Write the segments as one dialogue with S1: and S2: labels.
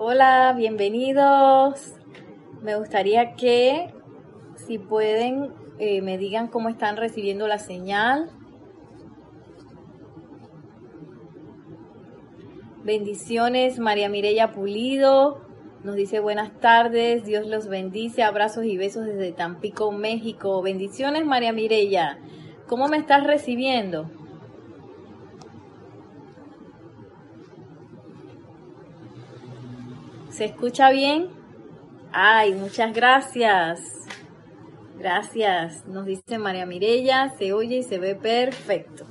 S1: Hola, bienvenidos. Me gustaría que, si pueden, eh, me digan cómo están recibiendo la señal. Bendiciones, María Mireya Pulido. Nos dice buenas tardes, Dios los bendice, abrazos y besos desde Tampico, México. Bendiciones, María Mireya. ¿Cómo me estás recibiendo? ¿Se escucha bien? Ay, muchas gracias. Gracias. Nos dice María Mirella, se oye y se ve perfecto.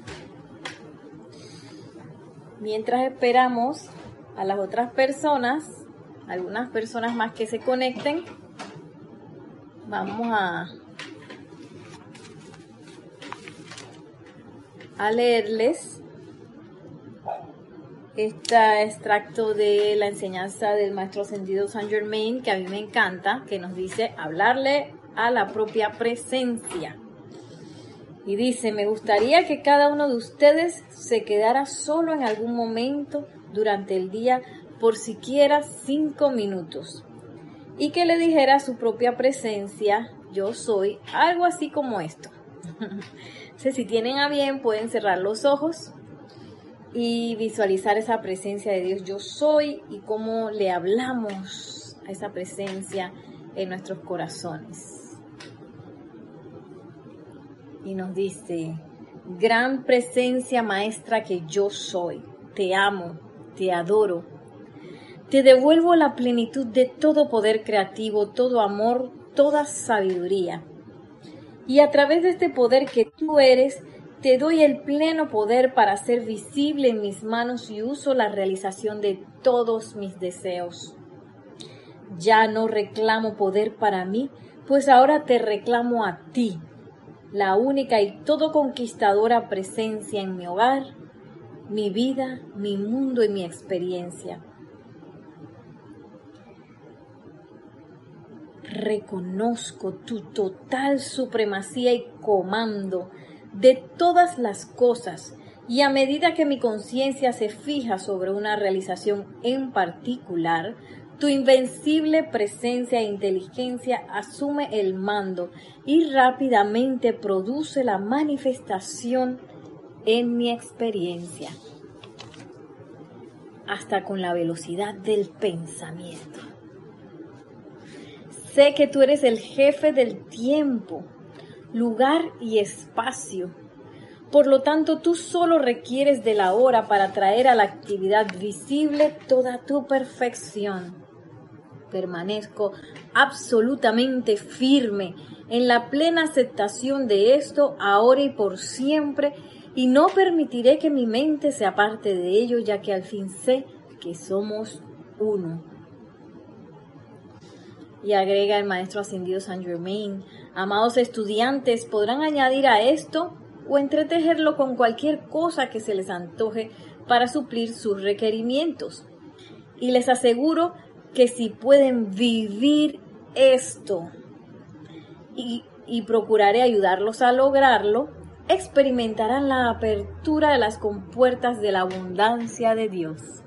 S1: Mientras esperamos a las otras personas, algunas personas más que se conecten, vamos a, a leerles este extracto de la enseñanza del maestro ascendido Saint Germain, que a mí me encanta, que nos dice hablarle a la propia presencia. Y dice, me gustaría que cada uno de ustedes se quedara solo en algún momento durante el día, por siquiera cinco minutos, y que le dijera a su propia presencia, yo soy, algo así como esto. si tienen a bien, pueden cerrar los ojos y visualizar esa presencia de Dios yo soy y cómo le hablamos a esa presencia en nuestros corazones. Y nos dice, gran presencia maestra que yo soy, te amo, te adoro, te devuelvo la plenitud de todo poder creativo, todo amor, toda sabiduría. Y a través de este poder que tú eres, te doy el pleno poder para ser visible en mis manos y uso la realización de todos mis deseos. Ya no reclamo poder para mí, pues ahora te reclamo a ti, la única y todo conquistadora presencia en mi hogar, mi vida, mi mundo y mi experiencia. Reconozco tu total supremacía y comando de todas las cosas y a medida que mi conciencia se fija sobre una realización en particular, tu invencible presencia e inteligencia asume el mando y rápidamente produce la manifestación en mi experiencia, hasta con la velocidad del pensamiento. Sé que tú eres el jefe del tiempo lugar y espacio. Por lo tanto, tú solo requieres de la hora para traer a la actividad visible toda tu perfección. Permanezco absolutamente firme en la plena aceptación de esto ahora y por siempre y no permitiré que mi mente se aparte de ello ya que al fin sé que somos uno. Y agrega el maestro ascendido Saint Germain, Amados estudiantes, podrán añadir a esto o entretejerlo con cualquier cosa que se les antoje para suplir sus requerimientos. Y les aseguro que si pueden vivir esto y, y procuraré ayudarlos a lograrlo, experimentarán la apertura de las compuertas de la abundancia de Dios.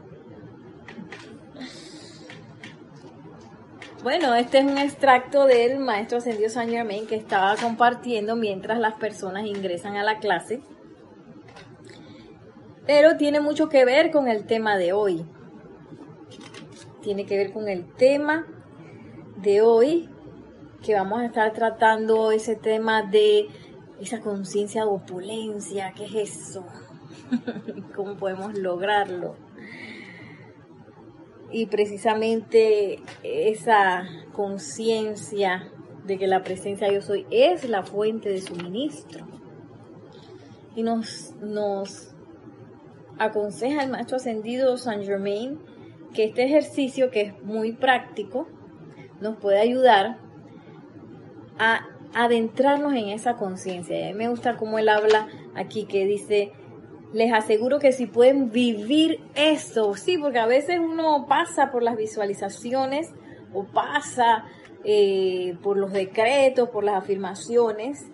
S1: Bueno, este es un extracto del maestro ascendido Saint Germain que estaba compartiendo mientras las personas ingresan a la clase. Pero tiene mucho que ver con el tema de hoy. Tiene que ver con el tema de hoy que vamos a estar tratando ese tema de esa conciencia de opulencia. ¿Qué es eso? ¿Cómo podemos lograrlo? Y precisamente esa conciencia de que la presencia yo soy es la fuente de suministro. Y nos, nos aconseja el maestro ascendido Saint Germain que este ejercicio, que es muy práctico, nos puede ayudar a adentrarnos en esa conciencia. A mí me gusta cómo él habla aquí, que dice, les aseguro que si pueden vivir eso, sí, porque a veces uno pasa por las visualizaciones o pasa eh, por los decretos, por las afirmaciones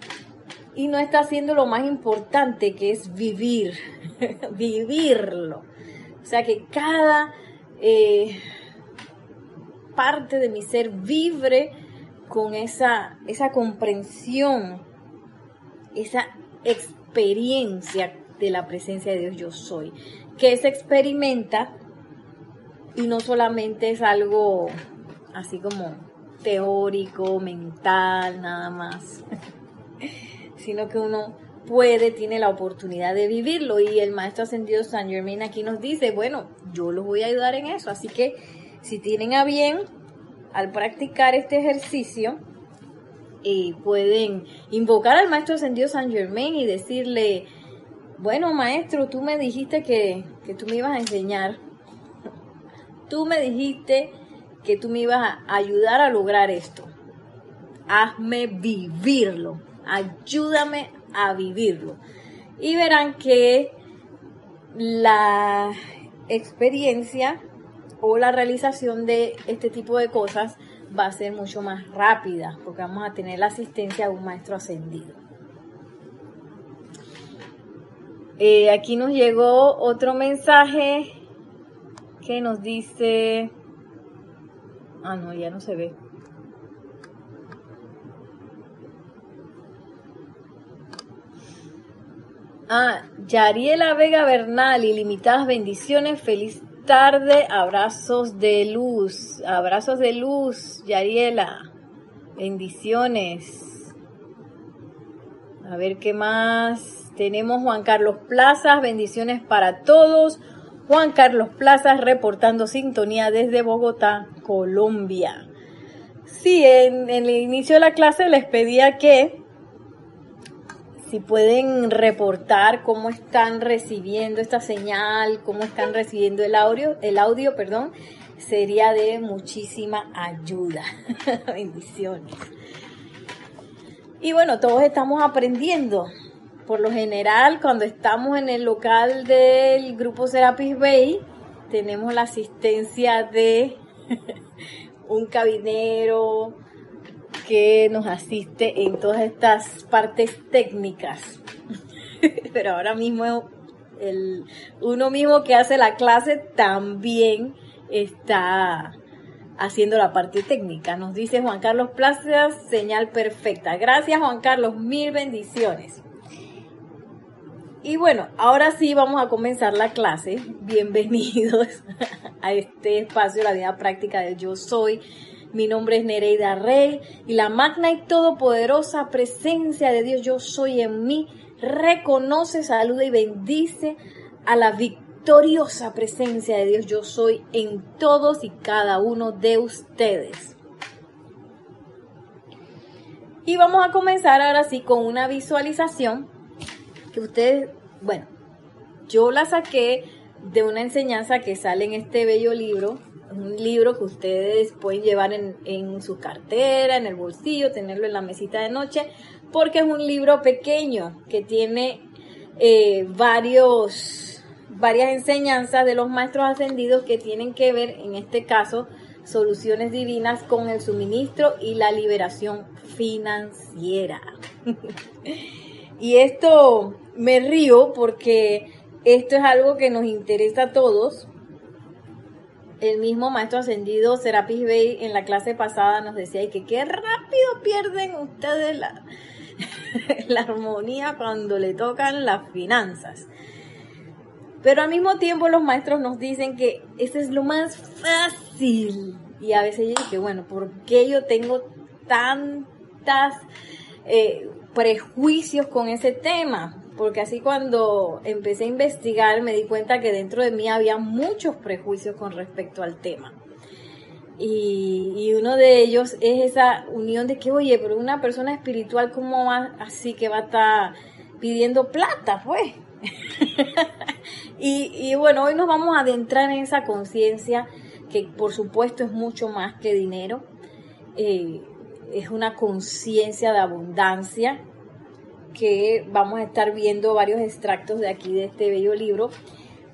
S1: y no está haciendo lo más importante que es vivir, vivirlo. O sea que cada, eh, parte de mi ser vibre con esa, esa comprensión, esa experiencia de la presencia de Dios yo soy, que se experimenta y no solamente es algo así como teórico, mental, nada más, sino que uno puede, tiene la oportunidad de vivirlo. Y el maestro ascendido San Germain aquí nos dice, bueno, yo los voy a ayudar en eso, así que si tienen a bien al practicar este ejercicio, eh, pueden invocar al maestro ascendido San Germain y decirle, bueno maestro, tú me dijiste que, que tú me ibas a enseñar, tú me dijiste que tú me ibas a ayudar a lograr esto, hazme vivirlo, ayúdame a vivirlo. Y verán que la experiencia o la realización de este tipo de cosas va a ser mucho más rápida porque vamos a tener la asistencia de un maestro ascendido. Eh, aquí nos llegó otro mensaje que nos dice, ah no, ya no se ve. Ah, Yariela Vega Bernal, ilimitadas bendiciones, feliz tarde, abrazos de luz, abrazos de luz, Yariela, bendiciones. A ver qué más. Tenemos Juan Carlos Plazas, bendiciones para todos. Juan Carlos Plazas reportando sintonía desde Bogotá, Colombia. Sí, en, el inicio de la clase les pedía que si pueden reportar cómo están recibiendo esta señal, cómo están recibiendo el audio, el audio, perdón, sería de muchísima ayuda. Bendiciones. Y bueno, todos estamos aprendiendo. Por lo general, cuando estamos en el local del grupo Serapis Bay, tenemos la asistencia de un cabinero, que nos asiste en todas estas partes técnicas. Pero ahora mismo el, uno mismo que hace la clase también está haciendo la parte técnica. Nos dice Juan Carlos Plaza, señal perfecta. Gracias Juan Carlos, mil bendiciones. Y bueno, ahora sí vamos a comenzar la clase. Bienvenidos a este espacio, la vida práctica del yo soy. Mi nombre es Nereida Rey y la magna y todopoderosa presencia de Dios yo soy en mí reconoce, saluda y bendice a la victoriosa presencia de Dios yo soy en todos y cada uno de ustedes. Y vamos a comenzar ahora sí con una visualización que ustedes, bueno, yo la saqué de una enseñanza que sale en este bello libro un libro que ustedes pueden llevar en, su cartera, en el bolsillo, tenerlo en la mesita de noche, porque es un libro pequeño que tiene eh, varios, varias enseñanzas de los maestros ascendidos que tienen que ver, en este caso, soluciones divinas con el suministro y la liberación financiera. y esto me río porque esto es algo que nos interesa a todos el mismo maestro ascendido Serapis Bey en la clase pasada nos decía que qué rápido pierden ustedes la, la armonía cuando le tocan las finanzas. Pero al mismo tiempo los maestros nos dicen que ese es lo más fácil. Y a veces yo que bueno, ¿por qué yo tengo tantas eh, prejuicios con ese tema? porque así cuando empecé a investigar me di cuenta que dentro de mí había muchos prejuicios con respecto al tema. Y, uno de ellos es esa unión de que, oye, pero una persona espiritual, ¿cómo va así que va a estar pidiendo plata, pues? y, bueno, hoy nos vamos a adentrar en esa conciencia que por supuesto es mucho más que dinero. Eh, es una conciencia de abundancia, que vamos a estar viendo varios extractos de aquí de este bello libro,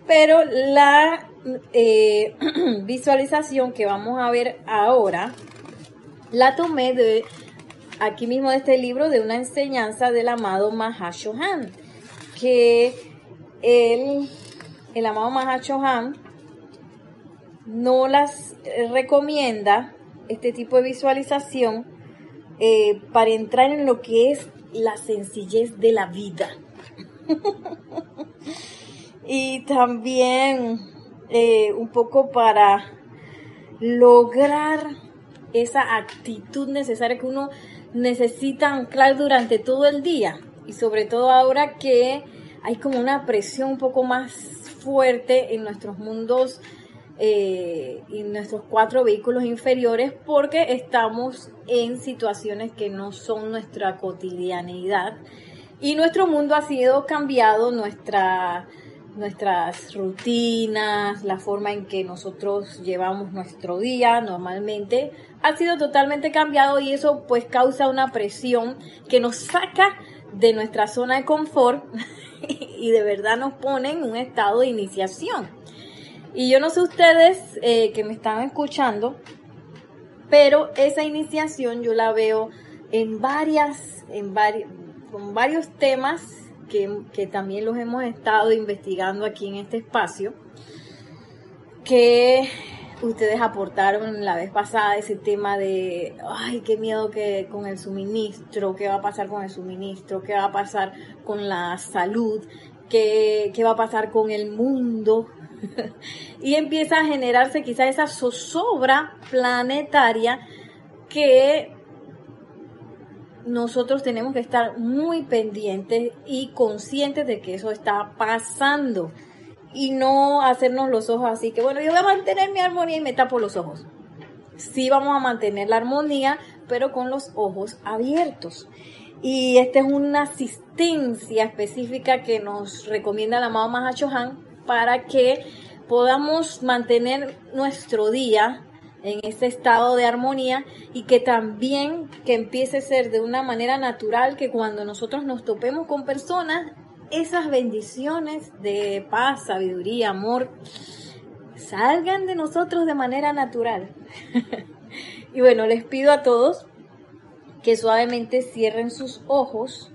S1: pero la eh, visualización que vamos a ver ahora la tomé de aquí mismo de este libro de una enseñanza del amado Mahashohan, que el, el amado Mahashohan no las eh, recomienda este tipo de visualización eh, para entrar en lo que es la sencillez de la vida. y también eh, un poco para lograr esa actitud necesaria que uno necesita anclar durante todo el día y sobre todo ahora que hay como una presión un poco más fuerte en nuestros mundos eh, y nuestros cuatro vehículos inferiores porque estamos en situaciones que no son nuestra cotidianidad. Y nuestro mundo ha sido cambiado, nuestra, nuestras rutinas, la forma en que nosotros llevamos nuestro día normalmente ha sido totalmente cambiado y eso pues causa una presión que nos saca de nuestra zona de confort y de verdad nos pone en un estado de iniciación. Y yo no sé ustedes eh, que me están escuchando, pero esa iniciación yo la veo en varias, en con varios temas que, que también los hemos estado investigando aquí en este espacio, que ustedes aportaron la vez pasada ese tema de, ay, qué miedo que con el suministro, qué va a pasar con el suministro, qué va a pasar con la salud, qué, qué va a pasar con el mundo. y empieza a generarse quizás esa zozobra planetaria que nosotros tenemos que estar muy pendientes y conscientes de que eso está pasando y no hacernos los ojos así que bueno, yo voy a mantener mi armonía y me tapo los ojos. Sí vamos a mantener la armonía, pero con los ojos abiertos. Y esta es una asistencia específica que nos recomienda la mamá Chohan para que podamos mantener nuestro día en ese estado de armonía y que también que empiece a ser de una manera natural que cuando nosotros nos topemos con personas esas bendiciones de paz, sabiduría, amor, salgan de nosotros de manera natural. y bueno, les pido a todos que suavemente cierren sus ojos.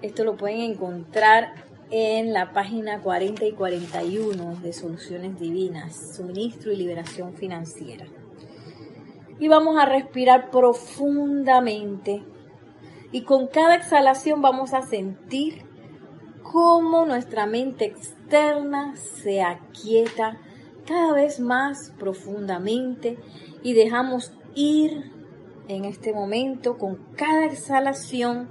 S1: Esto lo pueden encontrar en la página 40 y 41 de Soluciones Divinas, Suministro y Liberación Financiera. Y vamos a respirar profundamente y con cada exhalación vamos a sentir cómo nuestra mente externa se aquieta cada vez más profundamente y dejamos ir en este momento con cada exhalación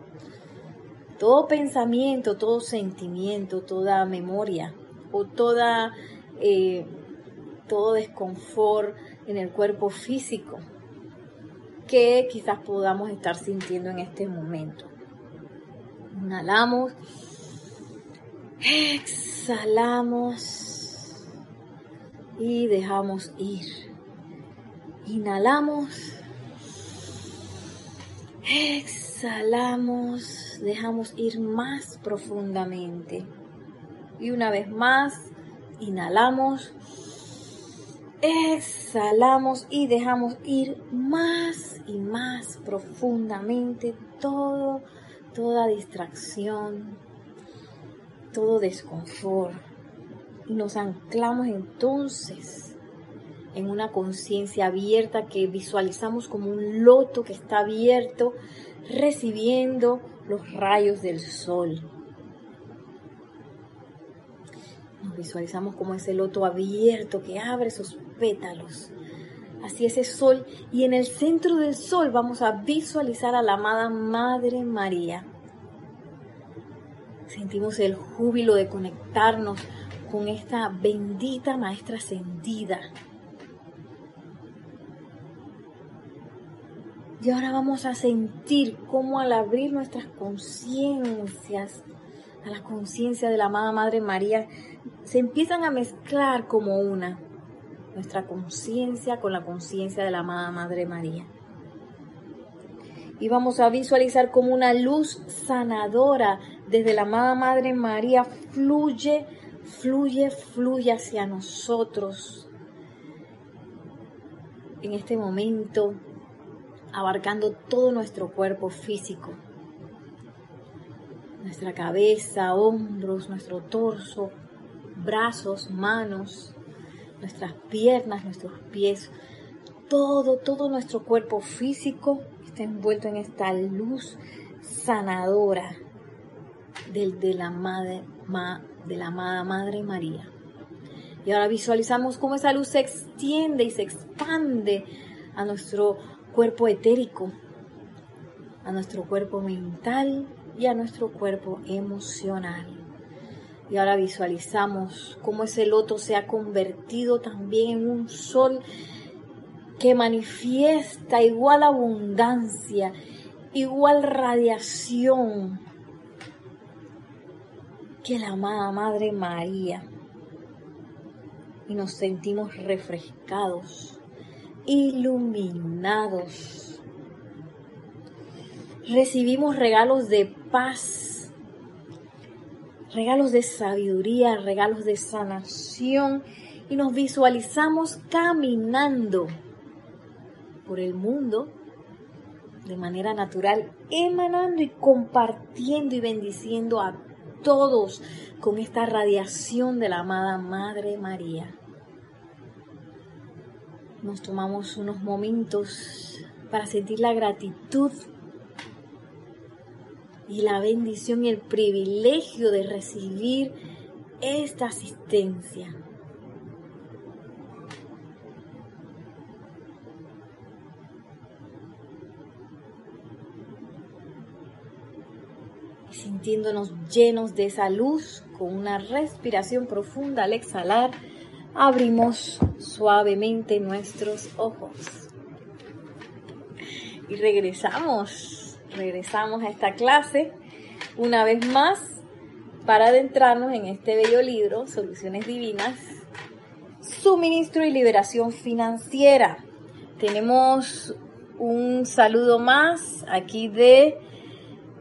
S1: todo pensamiento, todo sentimiento, toda memoria o toda, eh, todo desconfort en el cuerpo físico que quizás podamos estar sintiendo en este momento. Inhalamos, exhalamos y dejamos ir. Inhalamos, exhalamos, dejamos ir más profundamente. Y una vez más, inhalamos exhalamos y dejamos ir más y más profundamente todo, toda distracción, todo desconfort. Nos anclamos entonces en una conciencia abierta que visualizamos como un loto que está abierto recibiendo los rayos del sol. Nos visualizamos como ese loto abierto que abre sus pétalos hacia ese sol y en el centro del sol vamos a visualizar a la amada Madre María. Sentimos el júbilo de conectarnos con esta bendita Maestra ascendida. Y ahora vamos a sentir cómo al abrir nuestras conciencias a la conciencia de la amada Madre María, se empiezan a mezclar como una nuestra conciencia con la conciencia de la amada Madre María. Y vamos a visualizar como una luz sanadora desde la amada Madre María fluye, fluye, fluye hacia nosotros. En este momento, abarcando todo nuestro cuerpo físico, nuestra cabeza, hombros, nuestro torso, brazos, manos, nuestras piernas, nuestros pies, todo, todo nuestro cuerpo físico está envuelto en esta luz sanadora del, de, la madre, de la amada Madre María. Y ahora visualizamos cómo esa luz se extiende y se expande a nuestro cuerpo etérico, a nuestro cuerpo mental y a nuestro cuerpo emocional. Y ahora visualizamos cómo ese loto se ha convertido también en un sol que manifiesta igual abundancia, igual radiación que la amada Madre María. Y nos sentimos refrescados, iluminados. Recibimos regalos de paz, regalos de sabiduría, regalos de sanación y nos visualizamos caminando por el mundo de manera natural, emanando y compartiendo y bendiciendo a todos con esta radiación de la amada Madre María. Nos tomamos unos momentos para sentir la gratitud y la bendición y el privilegio de recibir esta asistencia. sintiéndonos llenos de esa luz, con una respiración profunda al exhalar, abrimos suavemente nuestros ojos. Y regresamos, regresamos a esta clase una vez más para adentrarnos en este bello libro, Soluciones Divinas, Suministro y Liberación Financiera. Tenemos un saludo más aquí de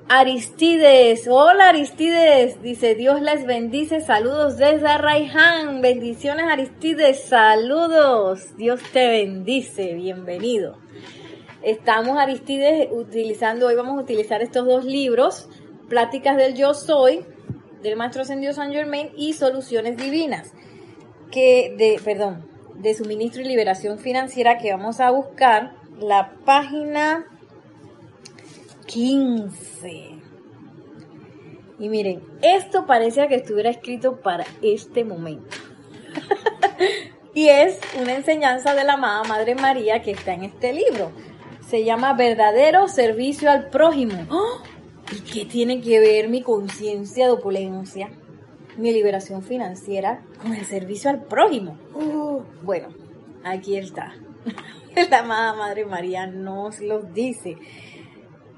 S1: Aristides, hola Aristides, dice Dios les bendice, saludos desde Raiján, bendiciones Aristides, saludos, Dios te bendice, bienvenido. Estamos Aristides utilizando, hoy vamos a utilizar estos dos libros, Pláticas del Yo Soy, del Maestro Ascendido San Germain y Soluciones Divinas, que de, perdón, de suministro y liberación financiera que vamos a buscar la página 15. Y miren, esto parecía que estuviera escrito para este momento. y es una enseñanza de la amada Madre María que está en este libro. Se llama Verdadero Servicio al Prójimo. ¡Oh! ¿Y qué tiene que ver mi conciencia de opulencia, mi liberación financiera con el servicio al prójimo? ¡Oh! Bueno, aquí está. la amada Madre María nos lo dice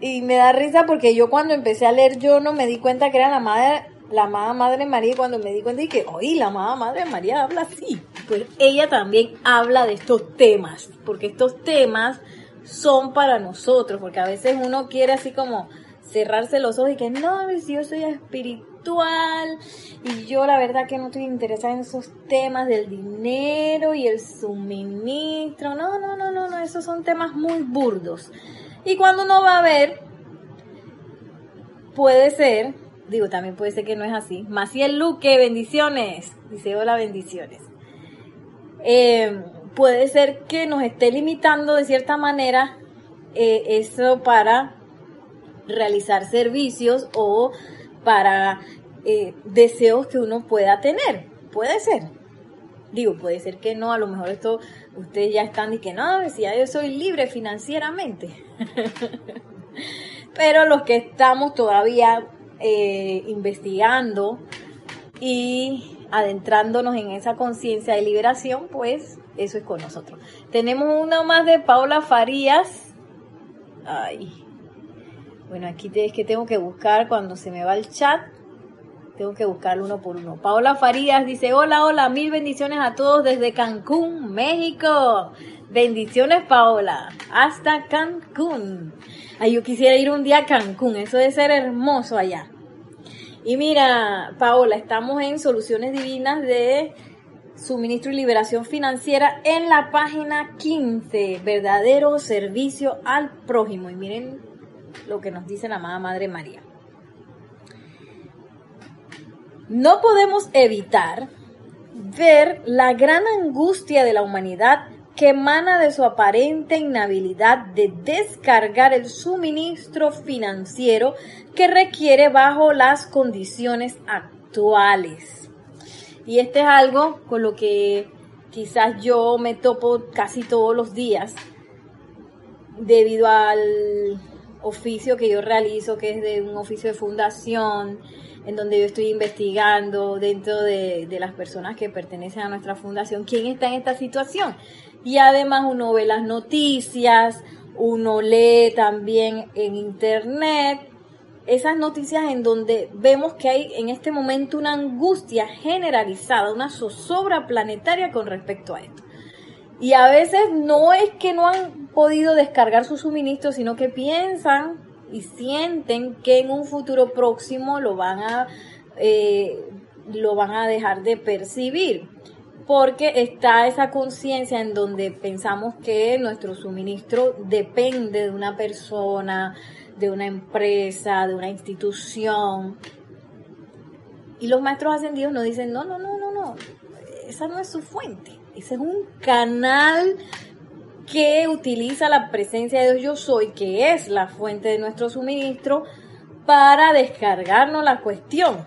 S1: y me da risa porque yo cuando empecé a leer yo no me di cuenta que era la madre la amada Madre María y cuando me di cuenta que, oye, la amada Madre María habla así. Pues ella también habla de estos temas, porque estos temas son para nosotros, porque a veces uno quiere así como cerrarse los ojos y que no, si yo soy espiritual y yo la verdad que no estoy interesada en esos temas del dinero y el suministro. No, no, no, no, no, esos son temas muy burdos. Y cuando uno va a ver, puede ser, digo, también puede ser que no es así. Maciel Luque, bendiciones. Dice, hola, bendiciones. Eh, puede ser que nos esté limitando de cierta manera eh, eso para realizar servicios o para eh, deseos que uno pueda tener. Puede ser. Digo, puede ser que no, a lo mejor esto ustedes ya están y que no, decía yo soy libre financieramente. Pero los que estamos todavía eh, investigando y adentrándonos en esa conciencia de liberación, pues eso es con nosotros. Tenemos uno más de Paula Farías. Ay. Bueno, aquí es que tengo que buscar cuando se me va el chat tengo que buscarlo uno por uno. Paola Farías dice, hola, hola, mil bendiciones a todos desde Cancún, México. Bendiciones, Paola. Hasta Cancún. Ay, yo quisiera ir un día a Cancún. Eso debe ser hermoso allá. Y mira, Paola, estamos en Soluciones Divinas de Suministro y Liberación Financiera en la página 15. Verdadero servicio al prójimo. Y miren lo que nos dice la amada Madre María. No podemos evitar ver la gran angustia de la humanidad que emana de su aparente inhabilidad de descargar el suministro financiero que requiere bajo las condiciones actuales. Y este es algo con lo que quizás yo me topo casi todos los días debido al oficio que yo realizo, que es de un oficio de fundación, en donde yo estoy investigando dentro de, las personas que pertenecen a nuestra fundación quién está en esta situación. Y además uno ve las noticias, uno lee también en internet esas noticias en donde vemos que hay en este momento una angustia generalizada, una zozobra planetaria con respecto a esto. Y a veces no es que no han podido descargar su suministro, sino que piensan y sienten que en un futuro próximo lo van a, eh, lo van a dejar de percibir. Porque está esa conciencia en donde pensamos que nuestro suministro depende de una persona, de una empresa, de una institución. Y los maestros ascendidos nos dicen, no, no, no, no, no, esa no es su fuente. Ese es un canal que utiliza la presencia de Dios yo soy, que es la fuente de nuestro suministro, para descargarnos la cuestión,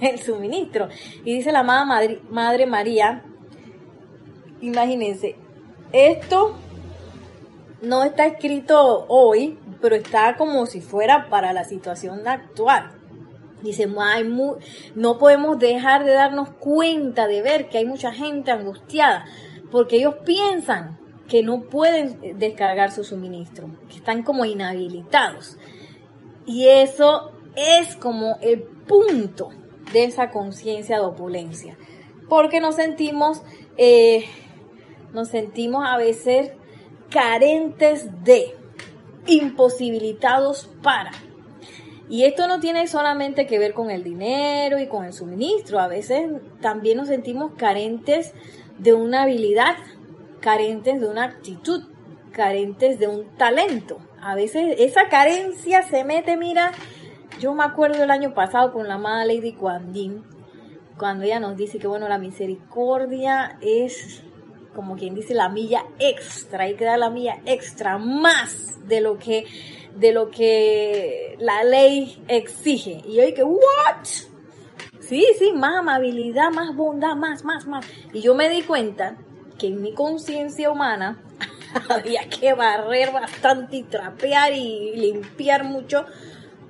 S1: el suministro. Y dice la amada Madre, Madre María, imagínense, esto no está escrito hoy, pero está como si fuera para la situación actual. Dice, no podemos dejar de darnos cuenta de ver que hay mucha gente angustiada, porque ellos piensan que no pueden descargar su suministro, que están como inhabilitados. Y eso es como el punto de esa conciencia de opulencia, porque nos sentimos, eh, nos sentimos a veces carentes de, imposibilitados para. Y esto no tiene solamente que ver con el dinero y con el suministro, a veces también nos sentimos carentes de una habilidad carentes de una actitud, carentes de un talento. A veces esa carencia se mete, mira, yo me acuerdo el año pasado con la amada Lady Kuan cuando ella nos dice que bueno, la misericordia es como quien dice la milla extra, hay que dar la milla extra más de lo que de lo que la ley exige. Y yo dije, ¿what? Sí, sí, más amabilidad, más bondad, más, más, más. Y yo me di cuenta que en mi conciencia humana había que barrer bastante y trapear y limpiar mucho,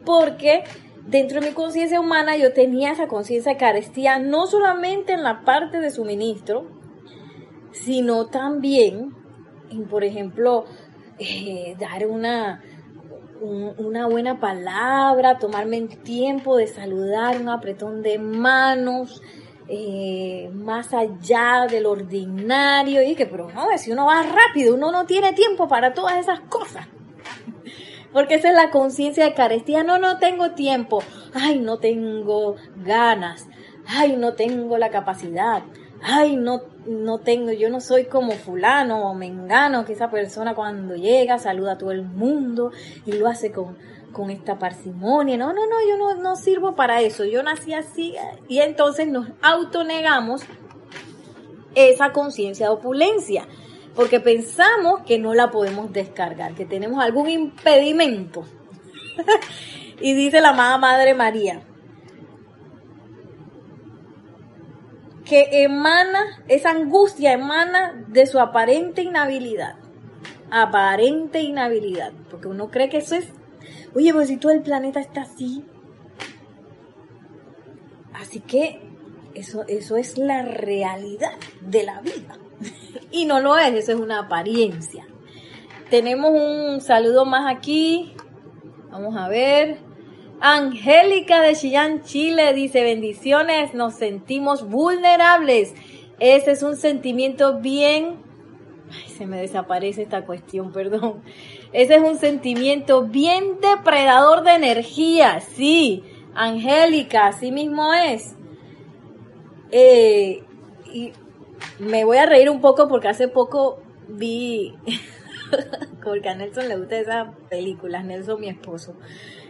S1: porque dentro de mi conciencia humana yo tenía esa conciencia de carestía no solamente en la parte de suministro, sino también en, por ejemplo, eh, dar una, una buena palabra, tomarme el tiempo de saludar, un apretón de manos, eh, más allá del ordinario y que, pero no, si uno va rápido, uno no tiene tiempo para todas esas cosas. Porque esa es la conciencia de carestía. No, no tengo tiempo. Ay, no tengo ganas. Ay, no tengo la capacidad. Ay, no, no tengo, yo no soy como fulano o mengano, que esa persona cuando llega saluda a todo el mundo y lo hace con, con esta parsimonia. No, no, no, yo no, no sirvo para eso. Yo nací así. Y entonces nos autonegamos esa conciencia de opulencia. Porque pensamos que no la podemos descargar, que tenemos algún impedimento. y dice la amada Madre María, que emana, esa angustia emana de su aparente inhabilidad. Aparente inhabilidad. Porque uno cree que eso es Oye, pues si todo el planeta está así. Así que eso, eso es la realidad de la vida. y no lo es, eso es una apariencia. Tenemos un saludo más aquí. Vamos a ver. Angélica de Chillán, Chile, dice bendiciones, nos sentimos vulnerables. Ese es un sentimiento bien... Ay, se me desaparece esta cuestión, perdón. Ese es un sentimiento bien depredador de energía, sí. Angélica, así mismo es. Eh, y me voy a reír un poco porque hace poco vi, porque a Nelson le gusta esa película, Nelson mi esposo,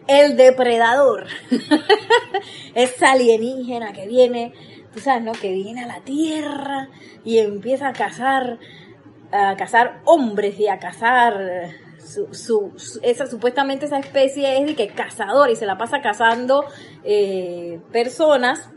S1: El Depredador, esa alienígena que viene tú sabes, ¿no? Que viene a la tierra y empieza a cazar, a cazar hombres y a cazar esa supuestamente esa especie es de que cazador y se la pasa cazando eh, personas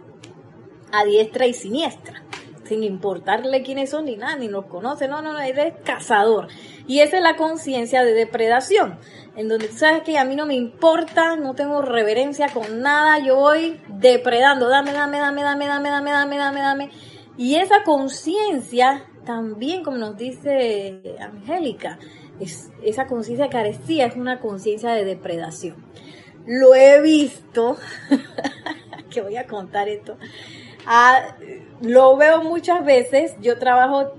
S1: a diestra y siniestra sin importarle quiénes son ni nada, ni los conoce, no, no, no, es cazador. Y esa es la conciencia de depredación, en donde tú sabes que a mí no me importa, no tengo reverencia con nada, yo voy depredando, dame, dame, dame, dame, dame, dame, dame, dame, dame. Y esa conciencia también, como nos dice Angélica, es, esa conciencia de carestía es una conciencia de depredación. Lo he visto, que voy a contar esto, lo veo muchas veces, yo trabajo,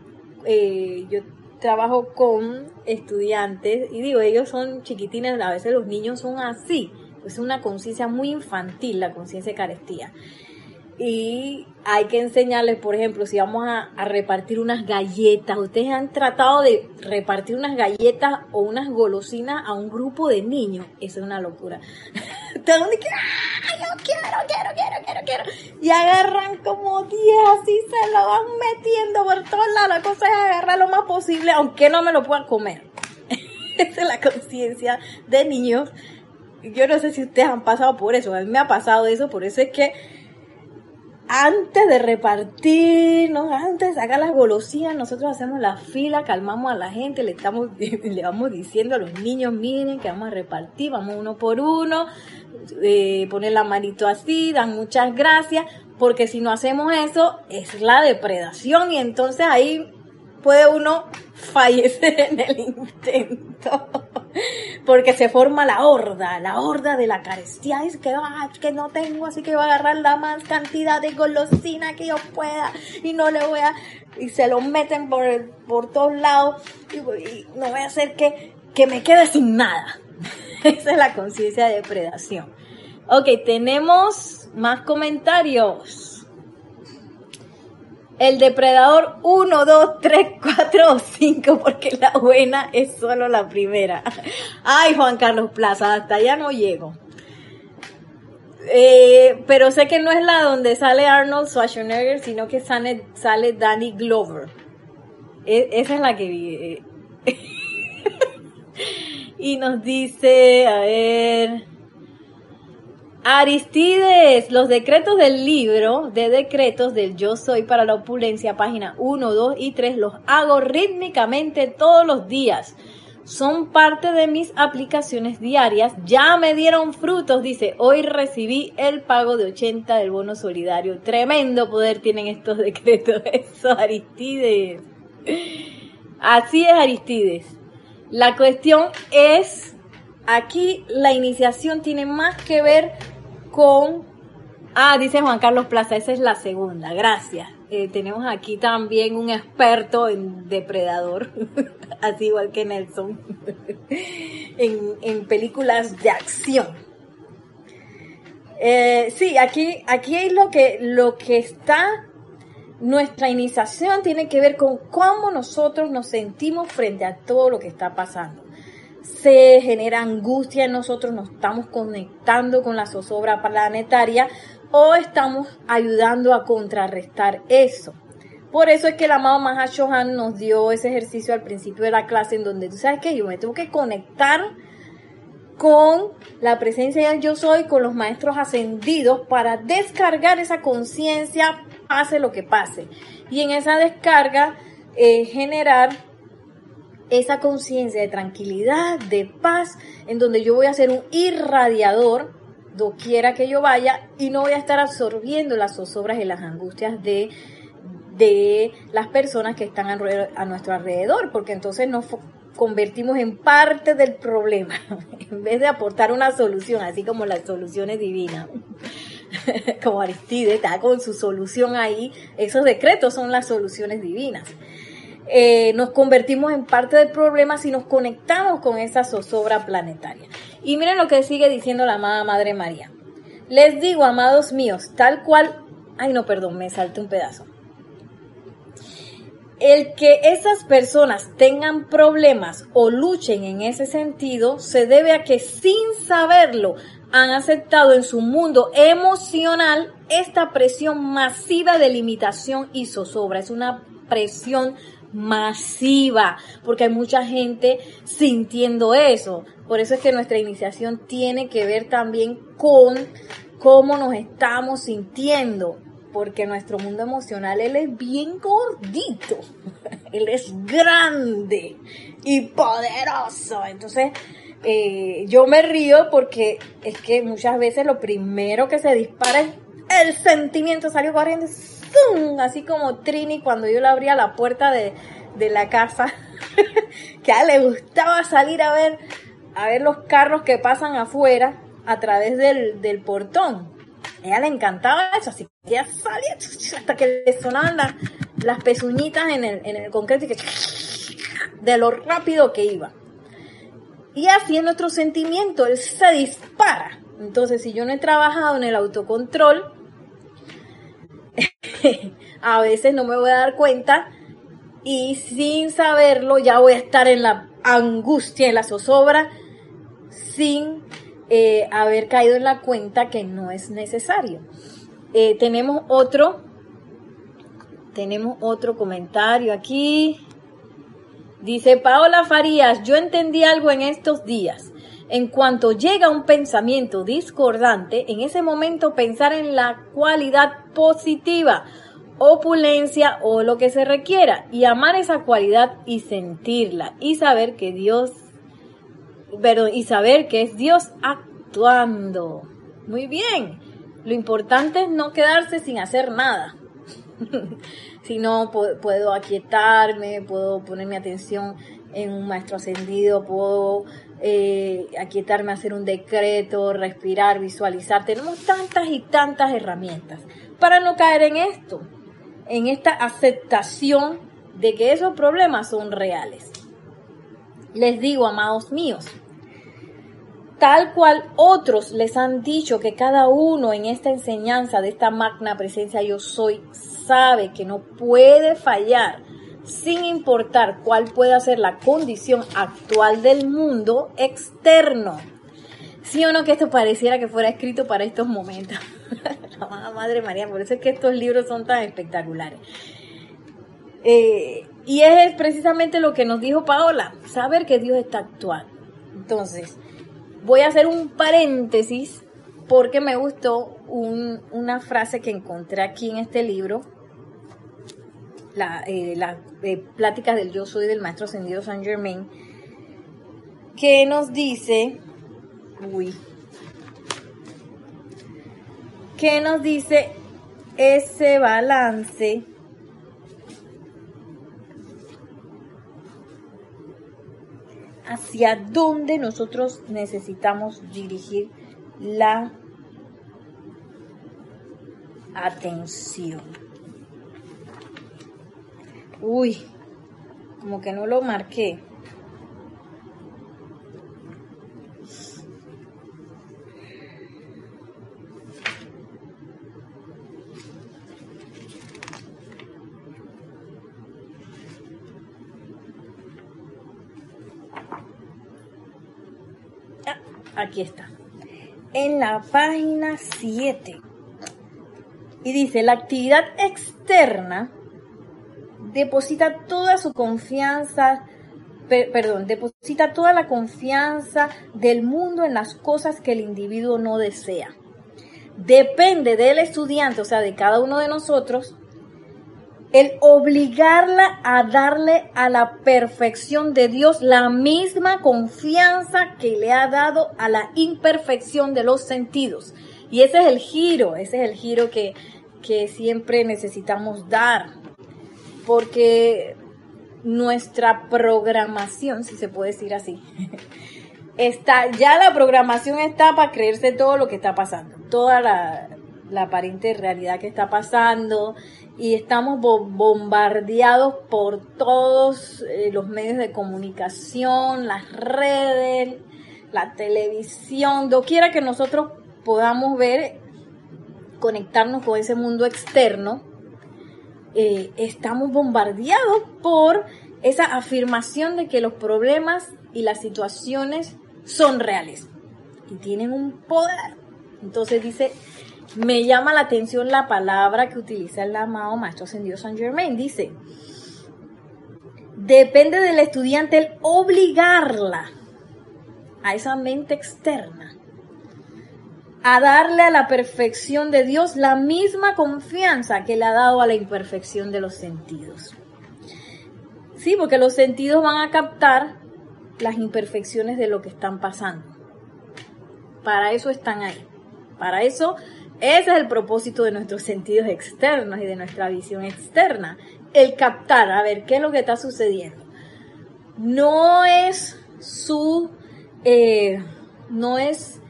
S1: eh, yo trabajo con estudiantes y digo, ellos son chiquitines, a veces los niños son así, es una conciencia muy infantil, la conciencia de carestía y hay que enseñarles, por ejemplo, si vamos a, repartir unas galletas, ustedes han tratado de repartir unas galletas o unas golosinas a un grupo de niños, eso es una locura. Entonces, yo quiero, quiero, quiero, quiero, quiero. Y agarran como 10, así se lo van metiendo por todos lados. La cosa es agarrar lo más posible, aunque no me lo puedan comer. Esa es la conciencia de niños. Yo no sé si ustedes han pasado por eso, a mí me ha pasado eso, por eso es que antes de repartirnos, antes de sacar las golosinas, nosotros hacemos la fila, calmamos a la gente, le estamos, le vamos diciendo a los niños, miren que vamos a repartir, vamos uno por uno, eh, poner la manito así, dan muchas gracias, porque si no hacemos eso, es la depredación y entonces ahí puede uno fallecer en el intento. Porque se forma la horda, la horda de la carestía. Es que, ah, que no tengo, así que voy a agarrar la más cantidad de golosina que yo pueda. Y no le voy a. Y se lo meten por, por todos lados. Y, no voy a hacer que, que me quede sin nada. Esa es la conciencia de depredación. Ok, tenemos más comentarios. El depredador 1, 2, 3, 4 o 5, porque la buena es solo la primera. Ay, Juan Carlos Plaza, hasta allá no llego. Eh, pero sé que no es la donde sale Arnold Schwarzenegger, sino que sale, sale Danny Glover. E, esa es la que vi. Eh. y nos dice, a ver. Aristides, los decretos del libro de decretos del Yo Soy para la Opulencia, página 1, 2 y 3, los hago rítmicamente todos los días. Son parte de mis aplicaciones diarias. Ya me dieron frutos, dice. Hoy recibí el pago de 80 del bono solidario. Tremendo poder tienen estos decretos. Eso, Aristides. Así es, Aristides. La cuestión es, aquí la iniciación tiene más que ver con... Ah, dice Juan Carlos Plaza, esa es la segunda, gracias. Eh, tenemos aquí también un experto en depredador, así igual que Nelson, en, películas de acción. Eh, sí, aquí, aquí es lo que, lo que está, nuestra iniciación tiene que ver con cómo nosotros nos sentimos frente a todo lo que está pasando se genera angustia en nosotros, nos estamos conectando con la zozobra planetaria o estamos ayudando a contrarrestar eso. Por eso es que el amado Mahashohan nos dio ese ejercicio al principio de la clase en donde tú sabes que yo me tengo que conectar con la presencia del yo soy, con los maestros ascendidos para descargar esa conciencia, pase lo que pase. Y en esa descarga eh, generar esa conciencia de tranquilidad, de paz, en donde yo voy a ser un irradiador doquiera que yo vaya y no voy a estar absorbiendo las zozobras y las angustias de, de las personas que están a, nuestro alrededor, porque entonces nos convertimos en parte del problema, en vez de aportar una solución, así como las soluciones divinas. como Aristides está con su solución ahí, esos decretos son las soluciones divinas. Eh, nos convertimos en parte del problema si nos conectamos con esa zozobra planetaria. Y miren lo que sigue diciendo la amada Madre María. Les digo, amados míos, tal cual... Ay, no, perdón, me salté un pedazo. El que esas personas tengan problemas o luchen en ese sentido se debe a que sin saberlo han aceptado en su mundo emocional esta presión masiva de limitación y zozobra. Es una presión masiva, porque hay mucha gente sintiendo eso. Por eso es que nuestra iniciación tiene que ver también con cómo nos estamos sintiendo, porque nuestro mundo emocional, él es bien gordito, él es grande y poderoso. Entonces, eh, yo me río porque es que muchas veces lo primero que se dispara es el sentimiento, salió corriendo, así como Trini cuando yo le abría la puerta de, la casa, que a él le gustaba salir a ver, a ver los carros que pasan afuera a través del, del portón. A ella le encantaba eso, así que ella salía hasta que le sonaban las, pezuñitas en el, en el concreto y que de lo rápido que iba. Y así en nuestro sentimiento, él se dispara. Entonces, si yo no he trabajado en el autocontrol, a veces no me voy a dar cuenta y sin saberlo ya voy a estar en la angustia, en la zozobra, sin eh, haber caído en la cuenta que no es necesario. Eh, tenemos otro, tenemos otro comentario aquí. Dice Paola Farías, yo entendí algo en estos días. En cuanto llega un pensamiento discordante, en ese momento pensar en la cualidad positiva, opulencia o lo que se requiera y amar esa cualidad y sentirla y saber que Dios, pero y saber que es Dios actuando. Muy bien. Lo importante es no quedarse sin hacer nada. sino puedo aquietarme, puedo poner mi atención en un maestro ascendido, puedo eh, aquietarme, hacer un decreto, respirar, visualizar. Tenemos tantas y tantas herramientas para no caer en esto, en esta aceptación de que esos problemas son reales. Les digo, amados míos, tal cual otros les han dicho que cada uno en esta enseñanza de esta magna presencia yo soy sabe que no puede fallar sin importar cuál pueda ser la condición actual del mundo externo. Sí o no que esto pareciera que fuera escrito para estos momentos. Madre María, por eso es que estos libros son tan espectaculares. Eh, y es precisamente lo que nos dijo Paola, saber que Dios está actual. Entonces, voy a hacer un paréntesis porque me gustó una frase que encontré aquí en este libro las eh, del yo soy del maestro ascendido San Germain, que nos dice, uy, que nos dice ese balance hacia dónde nosotros necesitamos dirigir la atención. Uy, como que no lo marqué. Ah, aquí está. En la página 7. Y dice, la actividad externa deposita toda su confianza, perdón, deposita toda la confianza del mundo en las cosas que el individuo no desea. Depende del estudiante, o sea, de cada uno de nosotros, el obligarla a darle a la perfección de Dios la misma confianza que le ha dado a la imperfección de los sentidos. Y ese es el giro, ese es el giro que, que siempre necesitamos dar porque nuestra programación, si se puede decir así, está, ya la programación está para creerse todo lo que está pasando, toda la, aparente realidad que está pasando y estamos bombardeados por todos eh, los medios de comunicación, las redes, la televisión, doquiera que nosotros podamos ver, conectarnos con ese mundo externo, eh, estamos bombardeados por esa afirmación de que los problemas y las situaciones son reales. y tienen un poder. Entonces dice, me llama la atención la palabra que utiliza el amado Maestro Ascendido San Germain. Dice, depende del estudiante el obligarla a esa mente externa a darle a la perfección de Dios la misma confianza que le ha dado a la imperfección de los sentidos. Sí, porque los sentidos van a captar las imperfecciones de lo que están pasando. Para eso están ahí. Para eso, ese es el propósito de nuestros sentidos externos y de nuestra visión externa. El captar, a ver, qué es lo que está sucediendo. No es su, eh, no es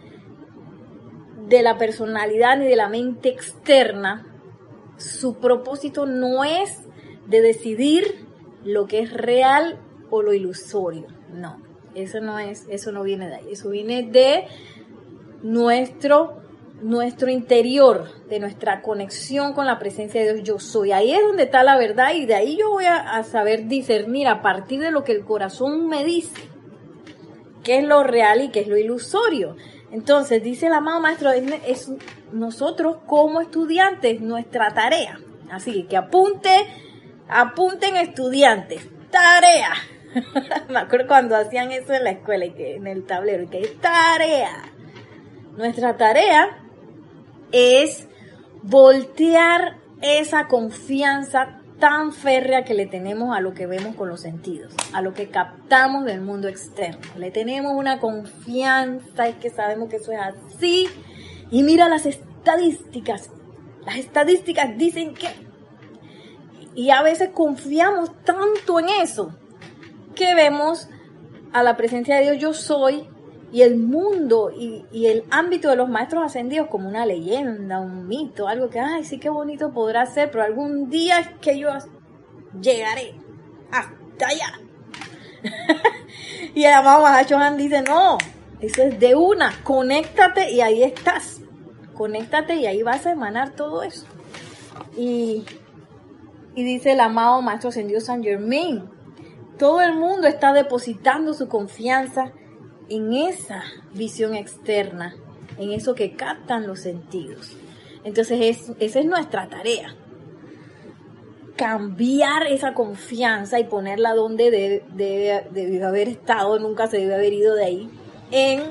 S1: de la personalidad ni de la mente externa, su propósito no es de decidir lo que es real o lo ilusorio. No, eso no es, eso no viene de ahí. Eso viene de nuestro, nuestro interior, de nuestra conexión con la presencia de Dios. Yo soy. Ahí es donde está la verdad y de ahí yo voy a, a saber discernir a partir de lo que el corazón me dice qué es lo real y qué es lo ilusorio. Entonces, dice el amado maestro, es, nosotros como estudiantes, nuestra tarea. Así que apunte, apunten estudiantes, tarea. Me acuerdo cuando hacían eso en la escuela y que en el tablero, y que tarea. Nuestra tarea es voltear esa confianza tan férrea que le tenemos a lo que vemos con los sentidos, a lo que captamos del mundo externo. Le tenemos una confianza y que sabemos que eso es así. Y mira las estadísticas. Las estadísticas dicen que... Y a veces confiamos tanto en eso que vemos a la presencia de Dios yo soy y el mundo y, el ámbito de los maestros ascendidos como una leyenda, un mito, algo que, ay, sí, qué bonito podrá ser, pero algún día es que yo llegaré hasta allá. y el amado Mahachohan dice, no, eso es de una, conéctate y ahí estás. Conéctate y ahí vas a emanar todo eso. Y, y dice el amado Maestro Ascendido San Germain, todo el mundo está depositando su confianza en esa visión externa, en eso que captan los sentidos. Entonces esa es nuestra tarea. Cambiar esa confianza y ponerla donde debe, haber estado, nunca se debe haber ido de ahí, en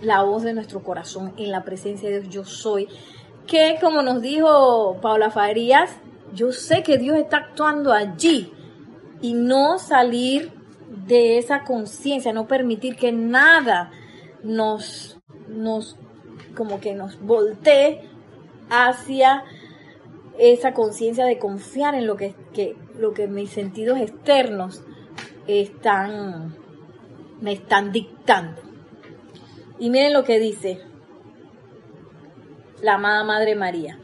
S1: la voz de nuestro corazón, en la presencia de Dios yo soy. Que como nos dijo Paula Farías, yo sé que Dios está actuando allí y no salir de esa conciencia, no permitir que nada nos, nos, como que nos voltee hacia esa conciencia de confiar en lo que, que, lo que mis sentidos externos están, me están dictando. Y miren lo que dice la amada Madre María.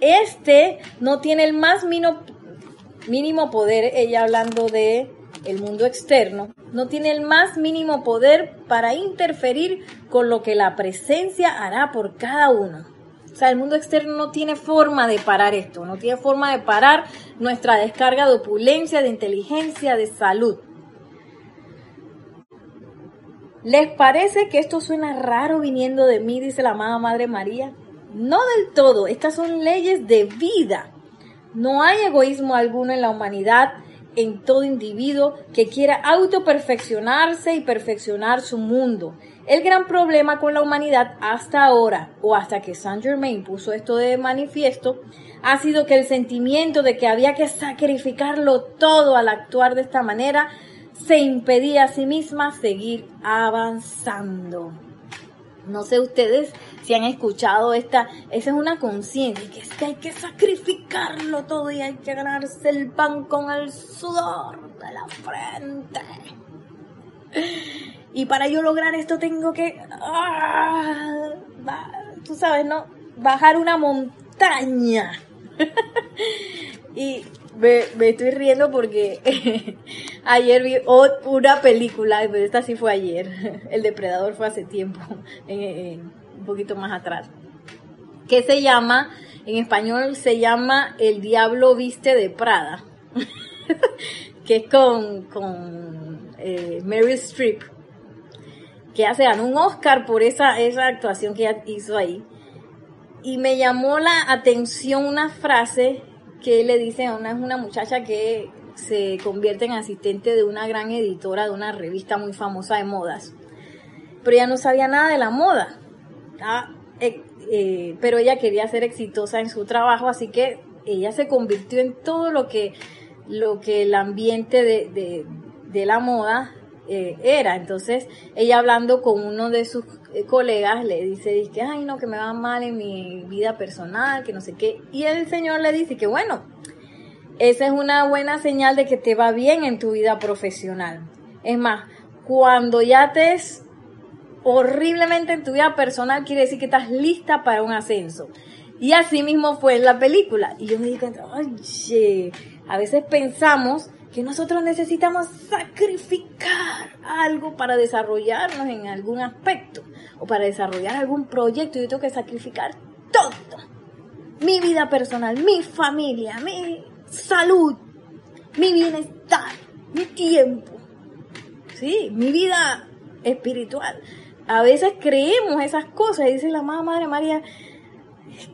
S1: Este no tiene el más mínimo, mínimo poder, ella hablando de el mundo externo, no tiene el más mínimo poder para interferir con lo que la presencia hará por cada uno. O sea, el mundo externo no tiene forma de parar esto, no tiene forma de parar nuestra descarga de opulencia, de inteligencia, de salud. ¿Les parece que esto suena raro viniendo de mí, dice la amada Madre María? No del todo, estas son leyes de vida no hay egoísmo alguno en la humanidad, en todo individuo que quiera autoperfeccionarse y perfeccionar su mundo. El gran problema con la humanidad hasta ahora, o hasta que Saint Germain puso esto de manifiesto, ha sido que el sentimiento de que había que sacrificarlo todo al actuar de esta manera se impedía a sí misma seguir avanzando. No sé ustedes si han escuchado esta, esa es una conciencia, que es que hay que sacrificarlo todo y hay que ganarse el pan con el sudor de la frente. Y para yo lograr esto tengo que, ah, tú sabes, ¿no? Bajar una montaña. y me, estoy riendo porque ayer vi una película, esta sí fue ayer, El Depredador fue hace tiempo, un poquito más atrás, que se llama, en español se llama El Diablo Viste de Prada, que es con, con eh, Mary Streep. que se ganó un Oscar por esa, esa actuación que ella hizo ahí. Y me llamó la atención una frase que le dice a una, una muchacha que se convierte en asistente de una gran editora de una revista muy famosa de modas. Pero ella no sabía nada de la moda. Eh, eh, pero ella quería ser exitosa en su trabajo, así que ella se convirtió en todo lo que, lo que el ambiente de, de, la moda eh, era. Entonces, ella hablando con uno de sus colegas le dice, dice, ay no, que me va mal en mi vida personal, que no sé qué. Y el señor le dice que bueno, esa es una buena señal de que te va bien en tu vida profesional. Es más, cuando ya te horriblemente en tu vida personal, quiere decir que estás lista para un ascenso. Y así mismo fue en la película. Y yo me di cuenta, oye, a veces pensamos que nosotros necesitamos sacrificar algo para desarrollarnos en algún aspecto o para desarrollar algún proyecto. Yo tengo que sacrificar todo. Mi vida personal, mi familia, mi salud, mi bienestar, mi tiempo, sí, mi vida espiritual. A veces creemos esas cosas y dice la mamá Madre María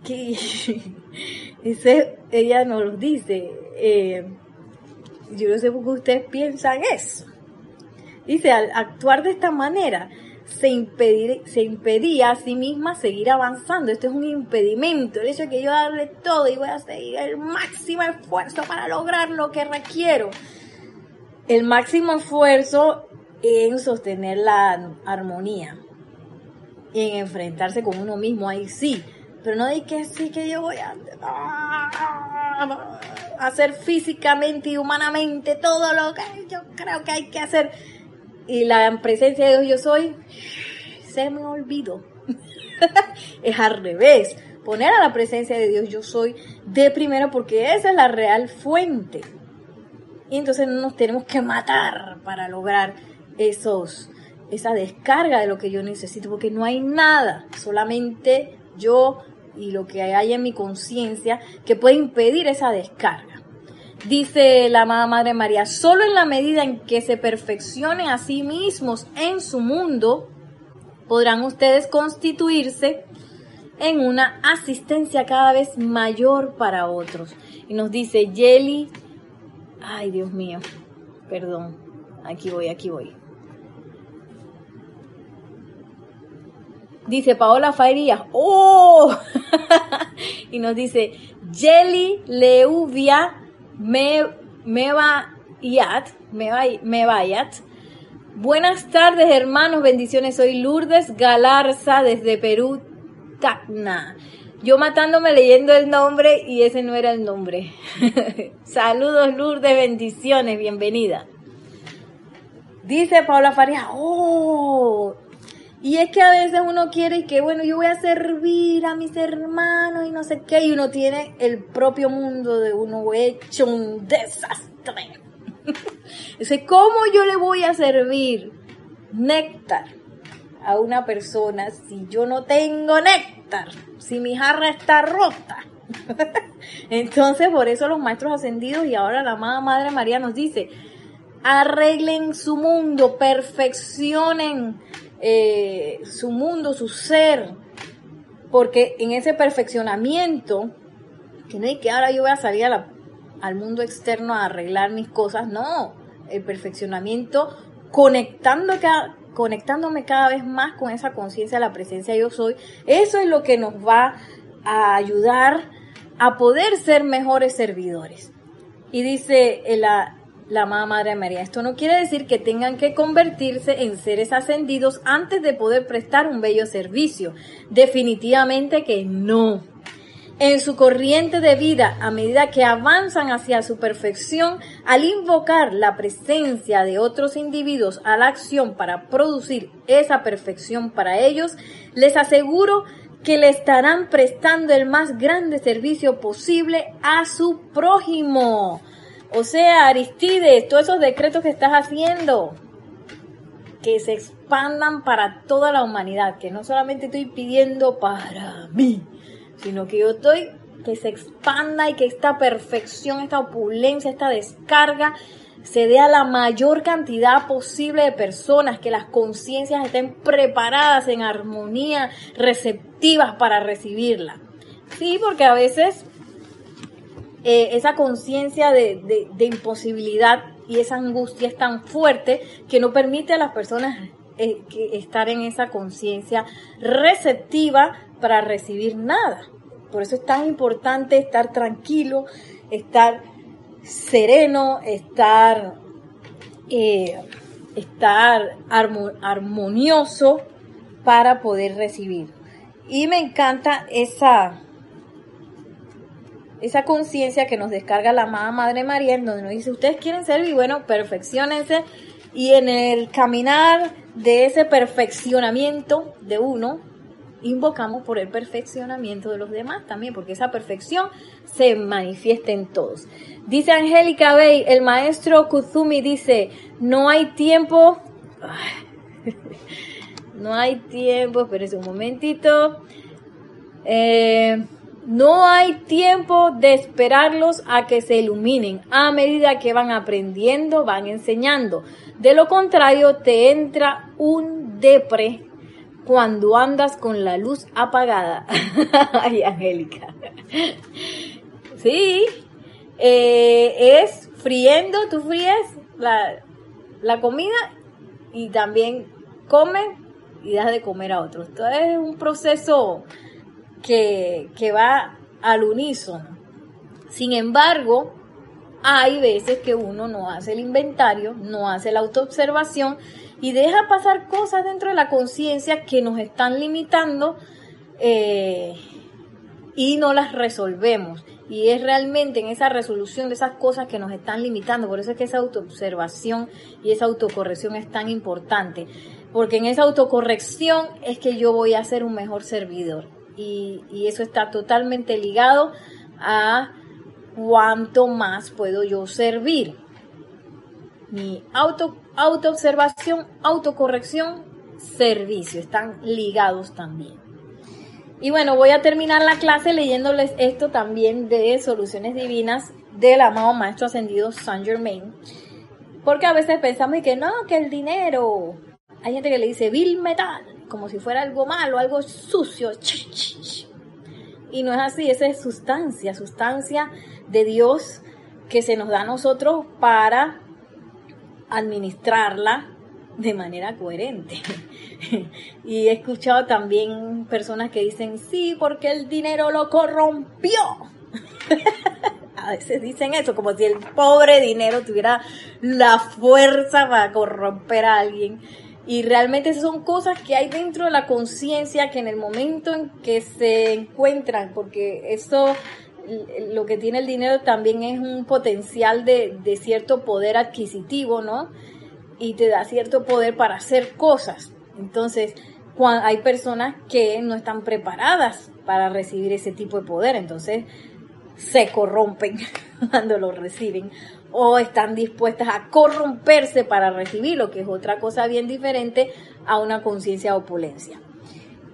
S1: que ese, ella nos lo dice. Eh, yo no sé por qué ustedes piensan eso. Dice, al actuar de esta manera, se, se impedía a sí misma seguir avanzando. Esto es un impedimento. El hecho de que yo darle todo y voy a hacer el máximo esfuerzo para lograr lo que requiero. El máximo esfuerzo en sostener la armonía. En enfrentarse con uno mismo, ahí sí. Pero no di que sí que yo voy a hacer físicamente y humanamente todo lo que yo creo que hay que hacer y la presencia de Dios yo soy, se me olvidó. es al revés. Poner a la presencia de Dios yo soy de primero porque esa es la real fuente. Y entonces no nos tenemos que matar para lograr esos, esa descarga de lo que yo necesito, porque no hay nada, solamente yo y lo que hay en mi conciencia que puede impedir esa descarga. Dice la amada Madre María, solo en la medida en que se perfeccionen a sí mismos en su mundo, podrán ustedes constituirse en una asistencia cada vez mayor para otros. Y nos dice Yeli, ay Dios mío, perdón, aquí voy, aquí voy. Dice Paola Fairías, ¡oh! y nos dice Yeli Leuvia me, me vayat, me, me vayat. Buenas tardes, hermanos, bendiciones. Soy Lourdes Galarza desde Perú, Tacna. Yo matándome leyendo el nombre y ese no era el nombre. Saludos, Lourdes, bendiciones, bienvenida. Dice Paula Faria, oh, y es que a veces uno quiere que, bueno, yo voy a servir a mis hermanos y no sé qué, y uno tiene el propio mundo de uno hecho un desastre. Dice, ¿cómo yo le voy a servir néctar a una persona si yo no tengo néctar? Si mi jarra está rota. Entonces, por eso los maestros ascendidos y ahora la amada Madre María nos dice, arreglen su mundo, perfeccionen eh, su mundo, su ser, porque en ese perfeccionamiento, que no hay que ahora yo voy a salir al mundo externo a arreglar mis cosas, no, el perfeccionamiento conectando conectándome cada vez más con esa conciencia de la presencia yo soy, eso es lo que nos va a ayudar a poder ser mejores servidores. Y dice la, la amada Madre María. Esto no quiere decir que tengan que convertirse en seres ascendidos antes de poder prestar un bello servicio. Definitivamente que no. En su corriente de vida, a medida que avanzan hacia su perfección, al invocar la presencia de otros individuos a la acción para producir esa perfección para ellos, les aseguro que le estarán prestando el más grande servicio posible a su prójimo. O sea, Aristides, todos esos decretos que estás haciendo, que se expandan para toda la humanidad, que no solamente estoy pidiendo para mí, sino que yo estoy que se expanda y que esta perfección, esta opulencia, esta descarga se dé a la mayor cantidad posible de personas, que las conciencias estén preparadas en armonía, receptivas para recibirla. Sí, porque a veces eh, esa conciencia de, imposibilidad y esa angustia es tan fuerte que no permite a las personas eh, estar en esa conciencia receptiva para recibir nada. Por eso es tan importante estar tranquilo, estar sereno, estar, eh, estar armonioso para poder recibir. Y me encanta esa, esa conciencia que nos descarga la amada Madre María, en donde nos dice, ustedes quieren servir, bueno, perfeccionense y en el caminar de ese perfeccionamiento de uno, invocamos por el perfeccionamiento de los demás también, porque esa perfección se manifiesta en todos. Dice Angélica Bey, el maestro Kuzumi dice, no hay tiempo, no hay tiempo, espérense un momentito, eh, no hay tiempo de esperarlos a que se iluminen. A medida que van aprendiendo, van enseñando. De lo contrario, te entra un depre cuando andas con la luz apagada. Ay, Angélica. Sí, eh, es friendo, tú fríes la, la comida y también comes y das de comer a otros. Esto es un proceso que, que va al unísono. Sin embargo, hay veces que uno no hace el inventario, no hace la autoobservación y deja pasar cosas dentro de la conciencia que nos están limitando eh, y no las resolvemos. Y es realmente en esa resolución de esas cosas que nos están limitando. Por eso es que esa autoobservación y esa autocorrección es tan importante. Porque en esa autocorrección es que yo voy a ser un mejor servidor. Y, eso está totalmente ligado a cuánto más puedo yo servir. Mi auto autoobservación, autocorrección, servicio, están ligados también. Y bueno, voy a terminar la clase leyéndoles esto también de soluciones divinas del amado Maestro Ascendido Saint Germain. Porque a veces pensamos que no, que el dinero. Hay gente que le dice vil metal, como si fuera algo malo, algo sucio. Y no es así, esa es sustancia, sustancia de Dios que se nos da a nosotros para administrarla de manera coherente. y he escuchado también personas que dicen, sí, porque el dinero lo corrompió. a veces dicen eso, como si el pobre dinero tuviera la fuerza para corromper a alguien. Y realmente son cosas que hay dentro de la conciencia que en el momento en que se encuentran, porque eso lo que tiene el dinero también es un potencial de, cierto poder adquisitivo, ¿no? Y te da cierto poder para hacer cosas. Entonces, hay personas que no están preparadas para recibir ese tipo de poder, entonces se corrompen cuando lo reciben o están dispuestas a corromperse para recibirlo, que es otra cosa bien diferente a una conciencia de opulencia.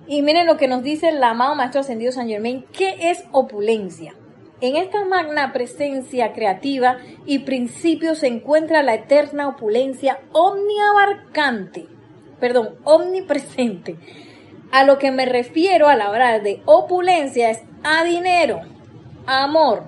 S1: Y miren lo que nos dice el amado Maestro Ascendido San Germain, ¿qué es opulencia? En esta magna presencia creativa y principio se encuentra la eterna opulencia omniabarcante, perdón, omnipresente. A lo que me refiero al hablar de opulencia es a dinero, amor,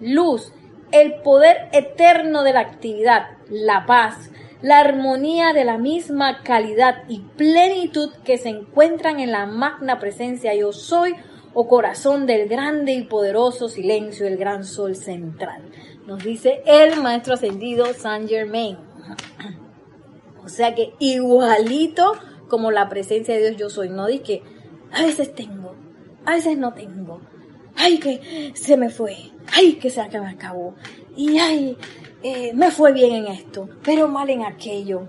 S1: luz, el poder eterno de la actividad, la paz, la armonía de la misma calidad y plenitud que se encuentran en la magna presencia yo soy o corazón del grande y poderoso silencio del gran sol central. Nos dice el maestro ascendido Saint Germain. O sea que igualito como la presencia de Dios yo soy, no di que a veces tengo, a veces no tengo, ay que se me fue, ay que se me acabó, y ay, eh, me fue bien en esto, pero mal en aquello.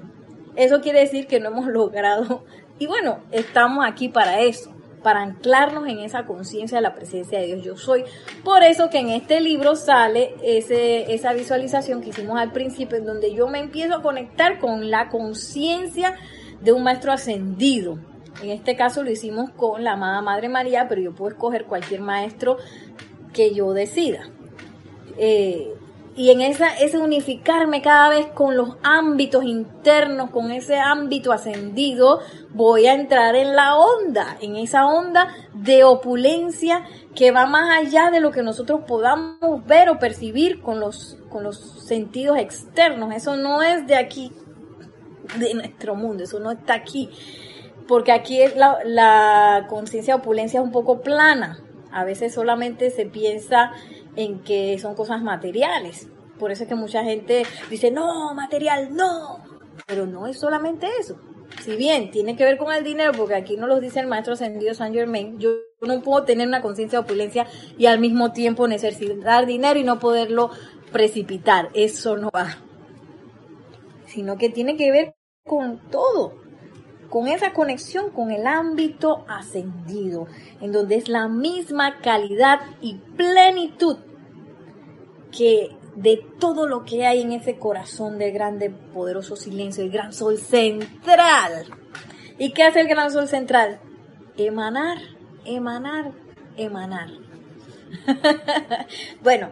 S1: Eso quiere decir que no hemos logrado, y bueno, estamos aquí para eso, para anclarnos en esa conciencia de la presencia de Dios yo soy. Por eso que en este libro sale ese, esa visualización que hicimos al principio, en donde yo me empiezo a conectar con la conciencia de un maestro ascendido. En este caso lo hicimos con la amada Madre María, pero yo puedo escoger cualquier maestro que yo decida. Eh, y en ese unificarme cada vez con los ámbitos internos, con ese ámbito ascendido, voy a entrar en la onda, en esa onda de opulencia que va más allá de lo que nosotros podamos ver o percibir con los, con los sentidos externos. Eso no es de aquí, de nuestro mundo, eso no está aquí. Porque aquí es la, conciencia de opulencia es un poco plana. A veces solamente se piensa en que son cosas materiales. Por eso es que mucha gente dice, no, material, no. Pero no es solamente eso. Si bien tiene que ver con el dinero, porque aquí no lo dice el maestro ascendido Saint Germain, yo no puedo tener una conciencia de opulencia y al mismo tiempo necesitar dinero y no poderlo precipitar. Eso no va. Sino que tiene que ver con todo, con esa conexión con el ámbito ascendido, en donde es la misma calidad y plenitud que de todo lo que hay en ese corazón del grande, poderoso silencio, el gran sol central. ¿Y qué hace el gran sol central? Emanar, emanar, emanar. bueno,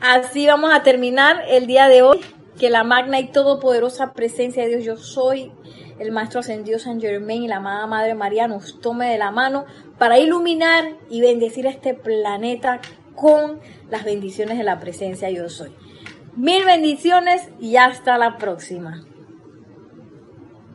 S1: así vamos a terminar el día de hoy. Que la magna y todopoderosa presencia de Dios, yo soy, el Maestro Ascendido San Germain y la amada Madre María nos tome de la mano para iluminar y bendecir este planeta con las bendiciones de la presencia yo soy. Mil bendiciones y hasta la próxima.